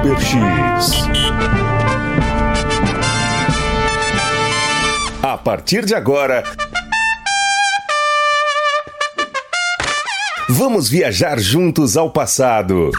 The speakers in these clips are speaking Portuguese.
Super X. A partir de agora. Vamos viajar juntos ao passado.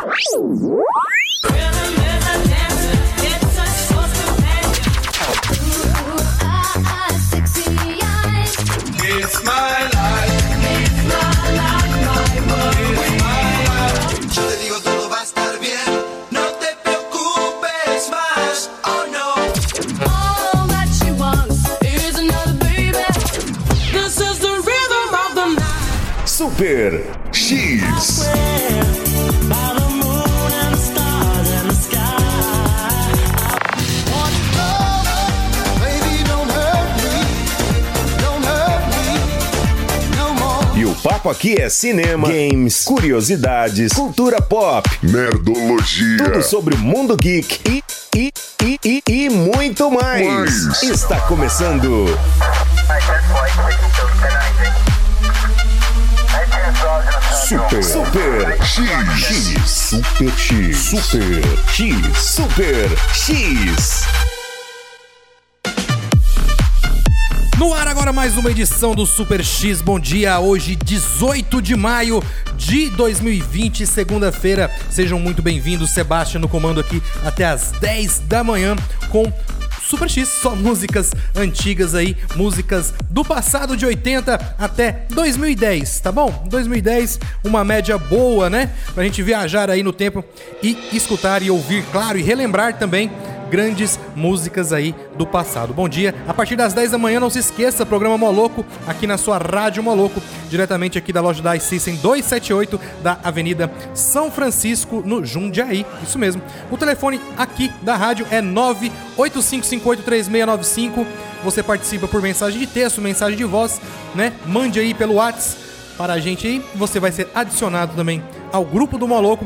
Papo aqui é cinema, games, curiosidades, cultura pop, Nerdologia. tudo sobre o mundo geek e, e, e, e, e muito mais. Mais. Está começando Super, Super X, X, Super X, Super X, Super X. No ar agora mais uma edição do Super X. Bom dia, hoje 18 de maio de 2020, segunda-feira. Sejam muito bem-vindos, Sebastião no comando aqui até as 10 da manhã com Super X, só músicas antigas aí, músicas do passado de 80 até 2010, tá bom? 2010, uma média boa, né? Pra gente viajar aí no tempo e escutar e ouvir, claro, e relembrar também grandes músicas aí do passado. Bom dia, a partir das 10 da manhã, não se esqueça, programa Moloco, aqui na sua Rádio Moloco, diretamente aqui da loja da iSystem 278, da Avenida São Francisco, no Jundiaí, isso mesmo. O telefone aqui da rádio é 985583695, você participa por mensagem de texto, mensagem de voz, né? Mande aí pelo WhatsApp para a gente aí, você vai ser adicionado também ao grupo do Moloco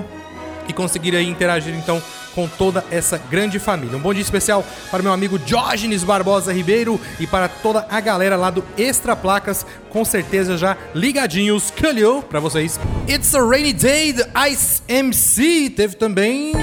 e conseguir aí interagir então com toda essa grande família. Um bom dia especial para meu amigo Diógenes Barbosa Ribeiro e para toda a galera lá do Extra Placas, com certeza já ligadinhos. Calhou para vocês. It's a Rainy Day, the Ice MC. Teve também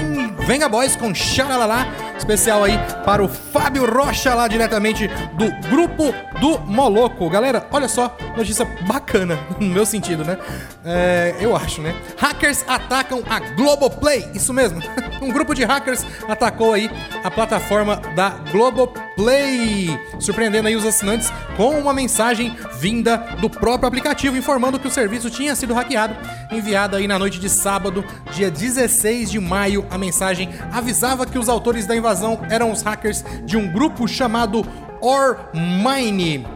Venga Boys com Xalalá, especial aí para o Fábio Rocha lá diretamente do grupo do Moloco. Galera, olha só, notícia bacana, no meu sentido, né? É, eu acho, né? Hackers atacam a Globoplay, isso mesmo. Um grupo de hackers atacou aí a plataforma da Globoplay, surpreendendo aí os assinantes com uma mensagem vinda do próprio aplicativo informando que o serviço tinha sido hackeado, enviada aí na noite de sábado, dia 16 de maio. A mensagem avisava que os autores da invasão eram os hackers de um grupo chamado Ormine.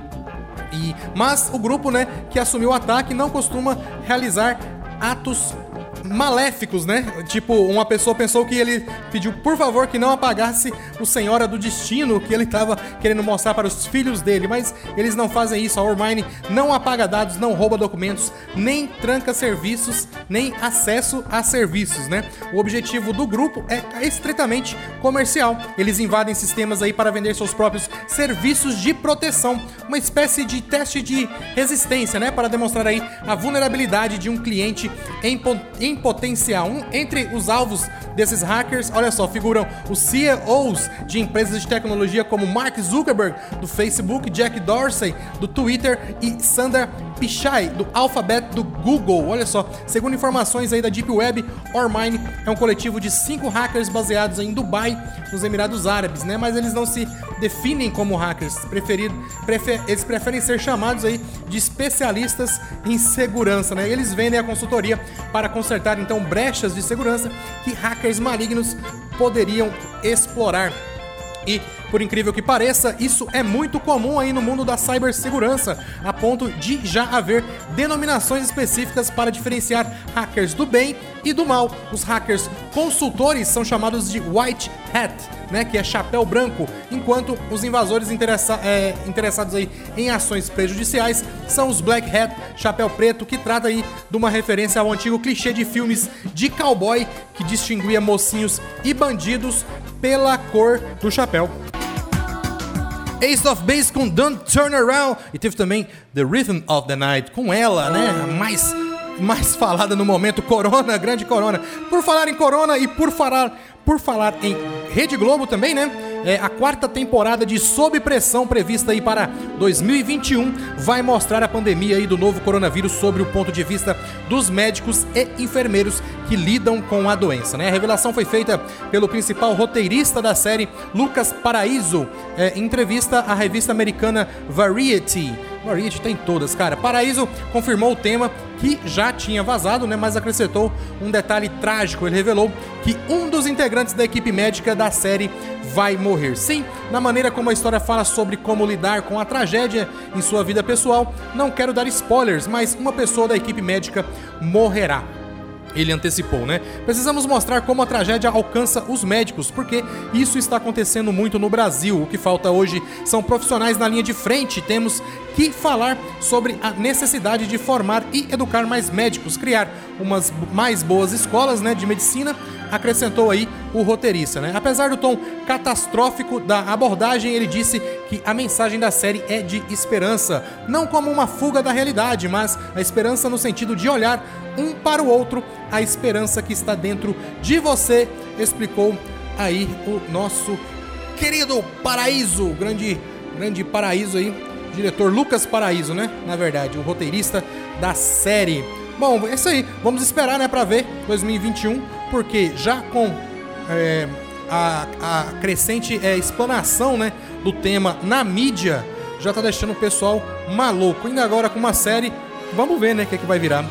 E, mas o grupo, né, que assumiu o ataque não costuma realizar atos maléficos, né? Tipo, uma pessoa pensou que ele pediu por favor que não apagasse o Senhora do Destino que ele estava querendo mostrar para os filhos dele, mas eles não fazem isso. A Ormine não apaga dados, não rouba documentos, nem tranca serviços, nem acesso a serviços, né? O objetivo do grupo é estritamente comercial. Eles invadem sistemas aí para vender seus próprios serviços de proteção, uma espécie de teste de resistência, né? Para demonstrar aí a vulnerabilidade de um cliente em, po- em potencial. Entre os alvos desses hackers, olha só, figuram os CEOs de empresas de tecnologia como Mark Zuckerberg, do Facebook, Jack Dorsey, do Twitter e Sundar Pichai, do Alphabet do Google. Olha só, segundo informações aí da Deep Web, Ormine é um coletivo de cinco hackers baseados em Dubai, nos Emirados Árabes, né? Mas eles não se definem como hackers, preferido, prefe- eles preferem ser chamados aí de especialistas em segurança, né? Eles vendem a consultoria para consertar então brechas de segurança que hackers malignos poderiam explorar. E, por incrível que pareça, isso é muito comum aí no mundo da cibersegurança, a ponto de já haver denominações específicas para diferenciar hackers do bem e do mal. Os hackers consultores são chamados de white hat, né, que é chapéu branco, enquanto os invasores interessa- é, interessados aí em ações prejudiciais são os black hat, chapéu preto, que trata aí de uma referência ao antigo clichê de filmes de cowboy que distinguia mocinhos e bandidos pela cor do chapéu. Ace of Base com Don't Turn Around. E teve também The Rhythm of the Night com ela, né? Mais mais falada no momento, Corona, grande Corona. Por falar em Corona e por falar, por falar em Rede Globo também, né? É, a quarta temporada de Sob Pressão prevista aí para 2021 vai mostrar a pandemia aí do novo coronavírus sobre o ponto de vista dos médicos e enfermeiros que lidam com a doença. Né? A revelação foi feita pelo principal roteirista da série, Lucas Paraíso, é, em entrevista à revista americana Variety. Variety tem todas, cara. Paraíso confirmou o tema que já tinha vazado, né, mas acrescentou um detalhe trágico. Ele revelou que um dos integrantes da equipe médica da série vai morrer. Sim, na maneira como a história fala sobre como lidar com a tragédia em sua vida pessoal, não quero dar spoilers, mas uma pessoa da equipe médica morrerá ele antecipou, né? Precisamos mostrar como a tragédia alcança os médicos, porque isso está acontecendo muito no Brasil. O que falta hoje são profissionais na linha de frente. Temos que falar sobre a necessidade de formar e educar mais médicos, criar umas mais boas escolas, né, de medicina, acrescentou aí o roteirista, né? Apesar do tom catastrófico da abordagem, ele disse que a mensagem da série é de esperança, não como uma fuga da realidade, mas a esperança no sentido de olhar um para o outro, a esperança que está dentro de você, explicou aí o nosso querido Paraíso, grande grande Paraíso aí, diretor Lucas Paraíso, né? Na verdade, o roteirista da série. Bom, é isso aí. Vamos esperar, né, para ver 2021, porque já com é, a, a, crescente é, explanação, né, do tema na mídia, já tá deixando o pessoal maluco. Ainda agora com uma série, vamos ver, né, o que, é que vai virar.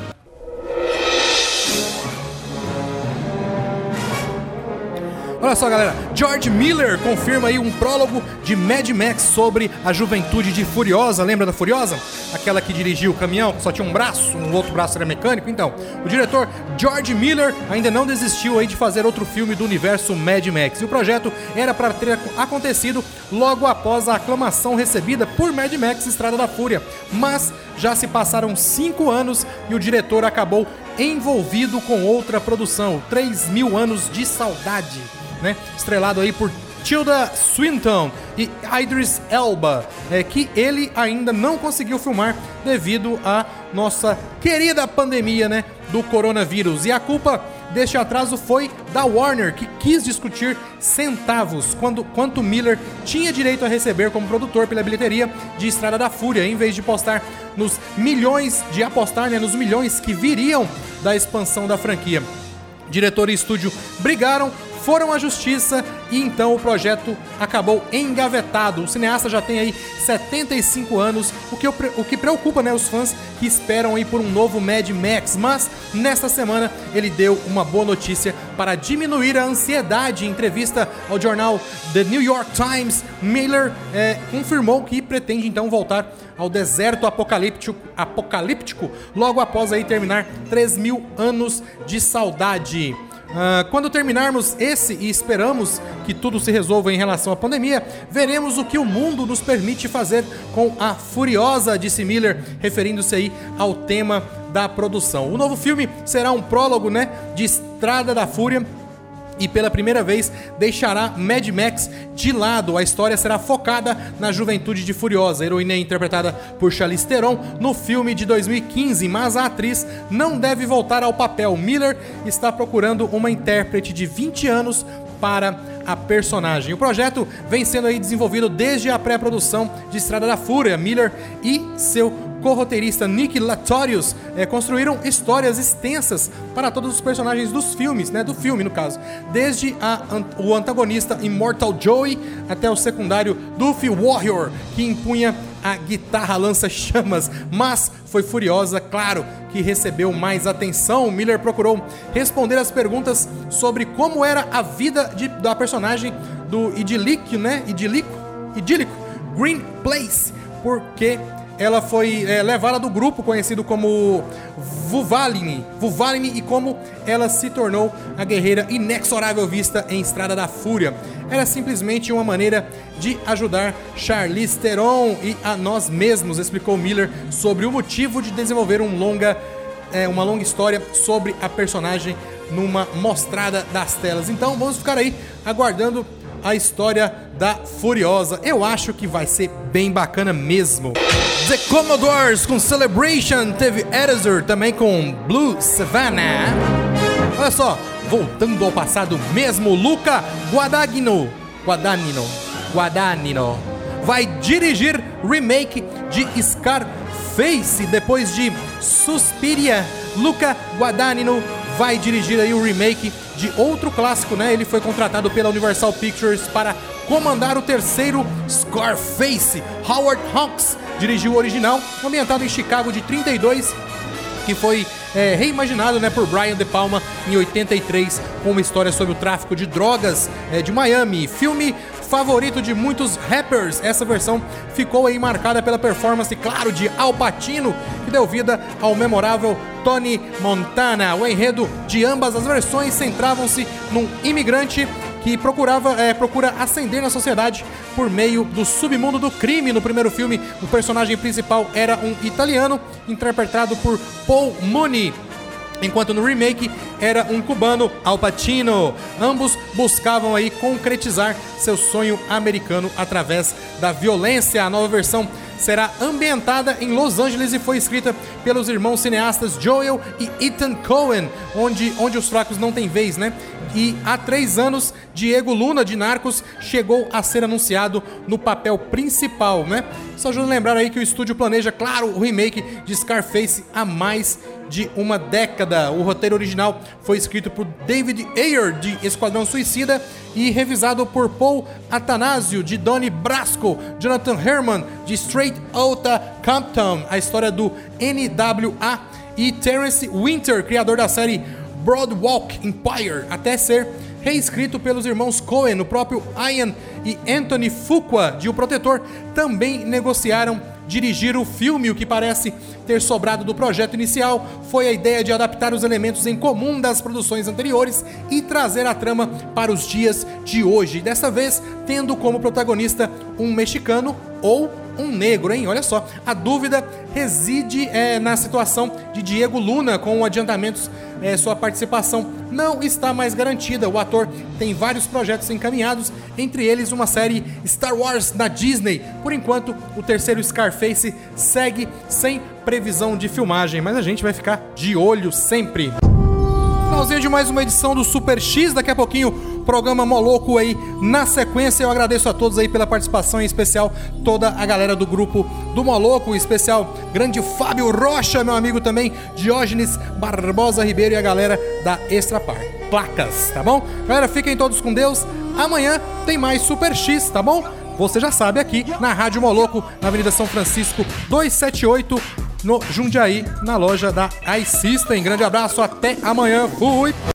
Olha só, galera. George Miller confirma aí um prólogo de Mad Max sobre a juventude de Furiosa. Lembra da Furiosa? Aquela que dirigiu o caminhão, que só tinha um braço, um outro braço era mecânico. Então, o diretor George Miller ainda não desistiu aí de fazer outro filme do universo Mad Max. E o projeto era para ter acontecido logo após a aclamação recebida por Mad Max Estrada da Fúria. Mas já se passaram cinco anos e o diretor acabou envolvido com outra produção, 3 mil anos de saudade né? Estrelado aí por Tilda Swinton e Idris Elba, é, que ele ainda não conseguiu filmar devido à nossa querida pandemia, né, do coronavírus. E a culpa deste atraso foi da Warner, que quis discutir centavos quando quanto Miller tinha direito a receber como produtor pela bilheteria de Estrada da Fúria, em vez de postar nos milhões de apostar, né, nos milhões que viriam da expansão da franquia. Diretor e estúdio brigaram, foram à justiça e então o projeto acabou engavetado. O cineasta já tem aí 75 anos, o que, o que preocupa né, os fãs que esperam aí por um novo Mad Max. Mas nesta semana ele deu uma boa notícia para diminuir a ansiedade. Em entrevista ao jornal The New York Times, Miller é, confirmou que pretende então voltar ao deserto apocalíptico, apocalíptico logo após aí terminar 3 mil anos de saudade. Uh, quando terminarmos esse e esperamos que tudo se resolva em relação à pandemia, veremos o que o mundo nos permite fazer com a Furiosa, disse Miller, referindo-se aí ao tema da produção. O novo filme será um prólogo, né, de Estrada da Fúria e pela primeira vez deixará Mad Max de lado. A história será focada na juventude de Furiosa. A heroína é interpretada por Charlize Theron no filme de 2015, mas a atriz não deve voltar ao papel. Miller está procurando uma intérprete de 20 anos para a personagem. O projeto vem sendo aí desenvolvido desde a pré-produção de Estrada da Fúria. Miller e seu co-roteirista Nick Latorius é, construíram histórias extensas para todos os personagens dos filmes, né, do filme no caso, desde a, o antagonista Immortal Joey até o secundário Duffy Warrior, que impunha a guitarra lança-chamas, mas foi furiosa, claro, que recebeu mais atenção. Miller procurou responder as perguntas sobre como era a vida de, da personagem do idílico, né? Idílico, idílico Green Place, porque ela foi é, levada do grupo conhecido como Vuvaline, Vuvaline e como ela se tornou a guerreira inexorável vista em Estrada da Fúria. Era simplesmente uma maneira de ajudar Charlize Theron e a nós mesmos, explicou Miller sobre o motivo de desenvolver um longa, é, uma longa história sobre a personagem numa mostrada das telas. Então vamos ficar aí aguardando a história da Furiosa. Eu acho que vai ser bem bacana mesmo. The Commodores com Celebration, teve Edison também com Blue Savannah. Olha só, voltando ao passado mesmo, Luca Guadagnino, Guadagnino, Guadagnino vai dirigir remake de Scarface depois de Suspiria. Luca Guadagnino vai dirigir aí o remake de outro clássico, né? Ele foi contratado pela Universal Pictures para comandar o terceiro Scarface. Howard Hawks dirigiu o original, ambientado em Chicago de 32 que foi é, reimaginado né, por Brian De Palma em 83, com uma história sobre o tráfico de drogas é, de Miami. Filme favorito de muitos rappers. Essa versão ficou aí marcada pela performance, claro, de Al Pacino, que deu vida ao memorável Tony Montana. O enredo de ambas as versões centravam-se num imigrante que procurava é, procura ascender na sociedade por meio do submundo do crime. No primeiro filme, o personagem principal era um italiano interpretado por Paul Mooney. Enquanto no remake era um cubano, Al Pacino. Ambos buscavam aí concretizar seu sonho americano através da violência. A nova versão será ambientada em Los Angeles e foi escrita pelos irmãos cineastas Joel e Ethan Cohen, onde, onde os fracos não têm vez, né? E há três anos, Diego Luna de Narcos chegou a ser anunciado no papel principal, né? Só ajuda a lembrar aí que o estúdio planeja, claro, o remake de Scarface há mais de uma década. O roteiro original foi escrito por David Ayer, de Esquadrão Suicida, e revisado por Paul Atanasio, de Donnie Brasco, Jonathan Herman, de Straight Outta Compton, a história do NWA, e Terence Winter, criador da série Broadwalk Empire, até ser reescrito pelos irmãos Cohen, o próprio Ian e Anthony Fuqua, de O Protetor, também negociaram dirigir o filme. O que parece ter sobrado do projeto inicial foi a ideia de adaptar os elementos em comum das produções anteriores e trazer a trama para os dias de hoje. Dessa vez, tendo como protagonista um mexicano ou um negro, hein? Olha só, a dúvida reside é, na situação de Diego Luna com adiantamentos. É, sua participação não está mais garantida. O ator tem vários projetos encaminhados, entre eles uma série Star Wars na Disney. Por enquanto, o terceiro Scarface segue sem previsão de filmagem, mas a gente vai ficar de olho sempre. Finalzinho de mais uma edição do Super X. Daqui a pouquinho, programa Moloco aí na sequência. Eu agradeço a todos aí pela participação, em especial toda a galera do grupo do Moloco, em especial grande Fábio Rocha, meu amigo também, Diógenes Barbosa Ribeiro e a galera da Extra Par. Placas, tá bom? Galera, fiquem todos com Deus. Amanhã tem mais Super X, tá bom? Você já sabe aqui na Rádio Moloco, na Avenida São Francisco 278 no Jundiaí, na loja da iSystem. Grande abraço, até amanhã. Fui!